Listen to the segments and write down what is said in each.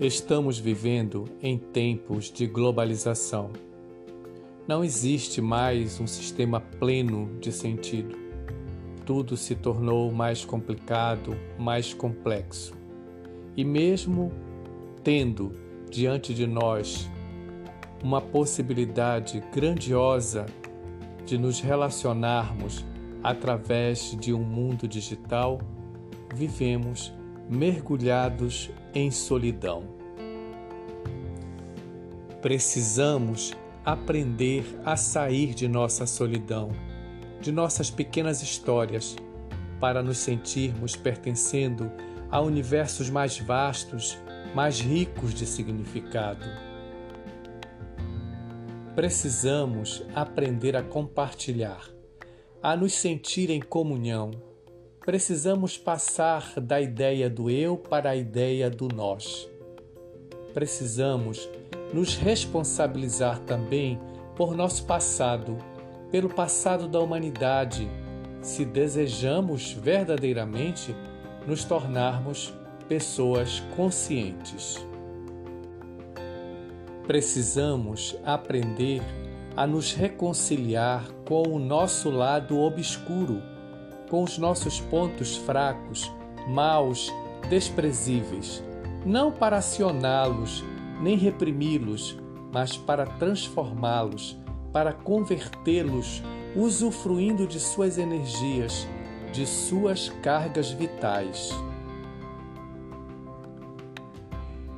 Estamos vivendo em tempos de globalização. Não existe mais um sistema pleno de sentido. Tudo se tornou mais complicado, mais complexo. E mesmo tendo diante de nós uma possibilidade grandiosa de nos relacionarmos através de um mundo digital, vivemos mergulhados em solidão. Precisamos aprender a sair de nossa solidão, de nossas pequenas histórias, para nos sentirmos pertencendo a universos mais vastos, mais ricos de significado. Precisamos aprender a compartilhar, a nos sentir em comunhão precisamos passar da ideia do eu para a ideia do nós. Precisamos nos responsabilizar também por nosso passado, pelo passado da humanidade, se desejamos verdadeiramente nos tornarmos pessoas conscientes. Precisamos aprender a nos reconciliar com o nosso lado obscuro com os nossos pontos fracos, maus, desprezíveis, não para acioná-los nem reprimi-los, mas para transformá-los, para convertê-los, usufruindo de suas energias, de suas cargas vitais.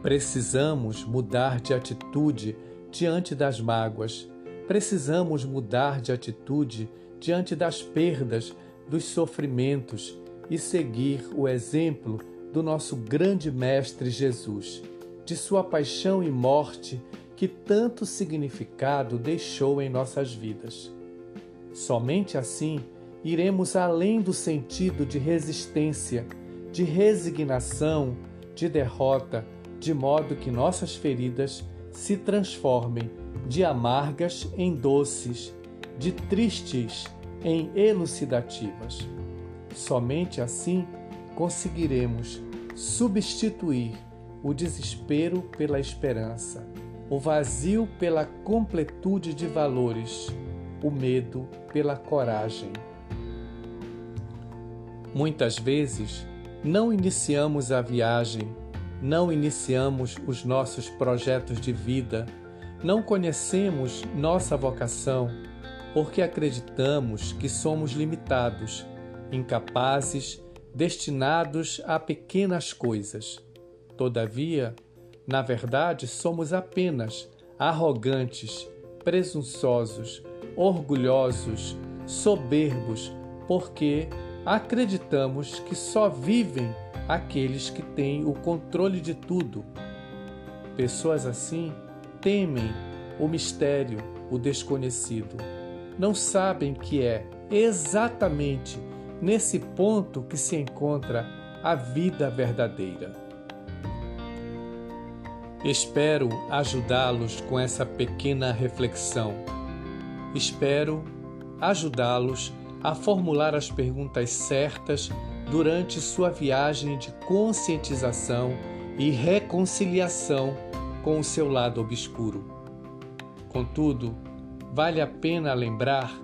Precisamos mudar de atitude diante das mágoas. Precisamos mudar de atitude diante das perdas, dos sofrimentos e seguir o exemplo do nosso grande Mestre Jesus, de sua paixão e morte que tanto significado deixou em nossas vidas. Somente assim iremos além do sentido de resistência, de resignação, de derrota, de modo que nossas feridas se transformem de amargas em doces, de tristes em elucidativas. Somente assim conseguiremos substituir o desespero pela esperança, o vazio pela completude de valores, o medo pela coragem. Muitas vezes não iniciamos a viagem, não iniciamos os nossos projetos de vida, não conhecemos nossa vocação porque acreditamos que somos limitados, incapazes, destinados a pequenas coisas. Todavia, na verdade, somos apenas arrogantes, presunçosos, orgulhosos, soberbos, porque acreditamos que só vivem aqueles que têm o controle de tudo. Pessoas assim temem o mistério, o desconhecido não sabem que é exatamente nesse ponto que se encontra a vida verdadeira. Espero ajudá-los com essa pequena reflexão. Espero ajudá-los a formular as perguntas certas durante sua viagem de conscientização e reconciliação com o seu lado obscuro. Contudo, vale a pena lembrar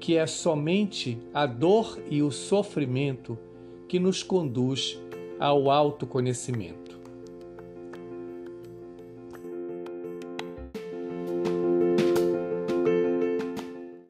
que é somente a dor e o sofrimento que nos conduz ao autoconhecimento.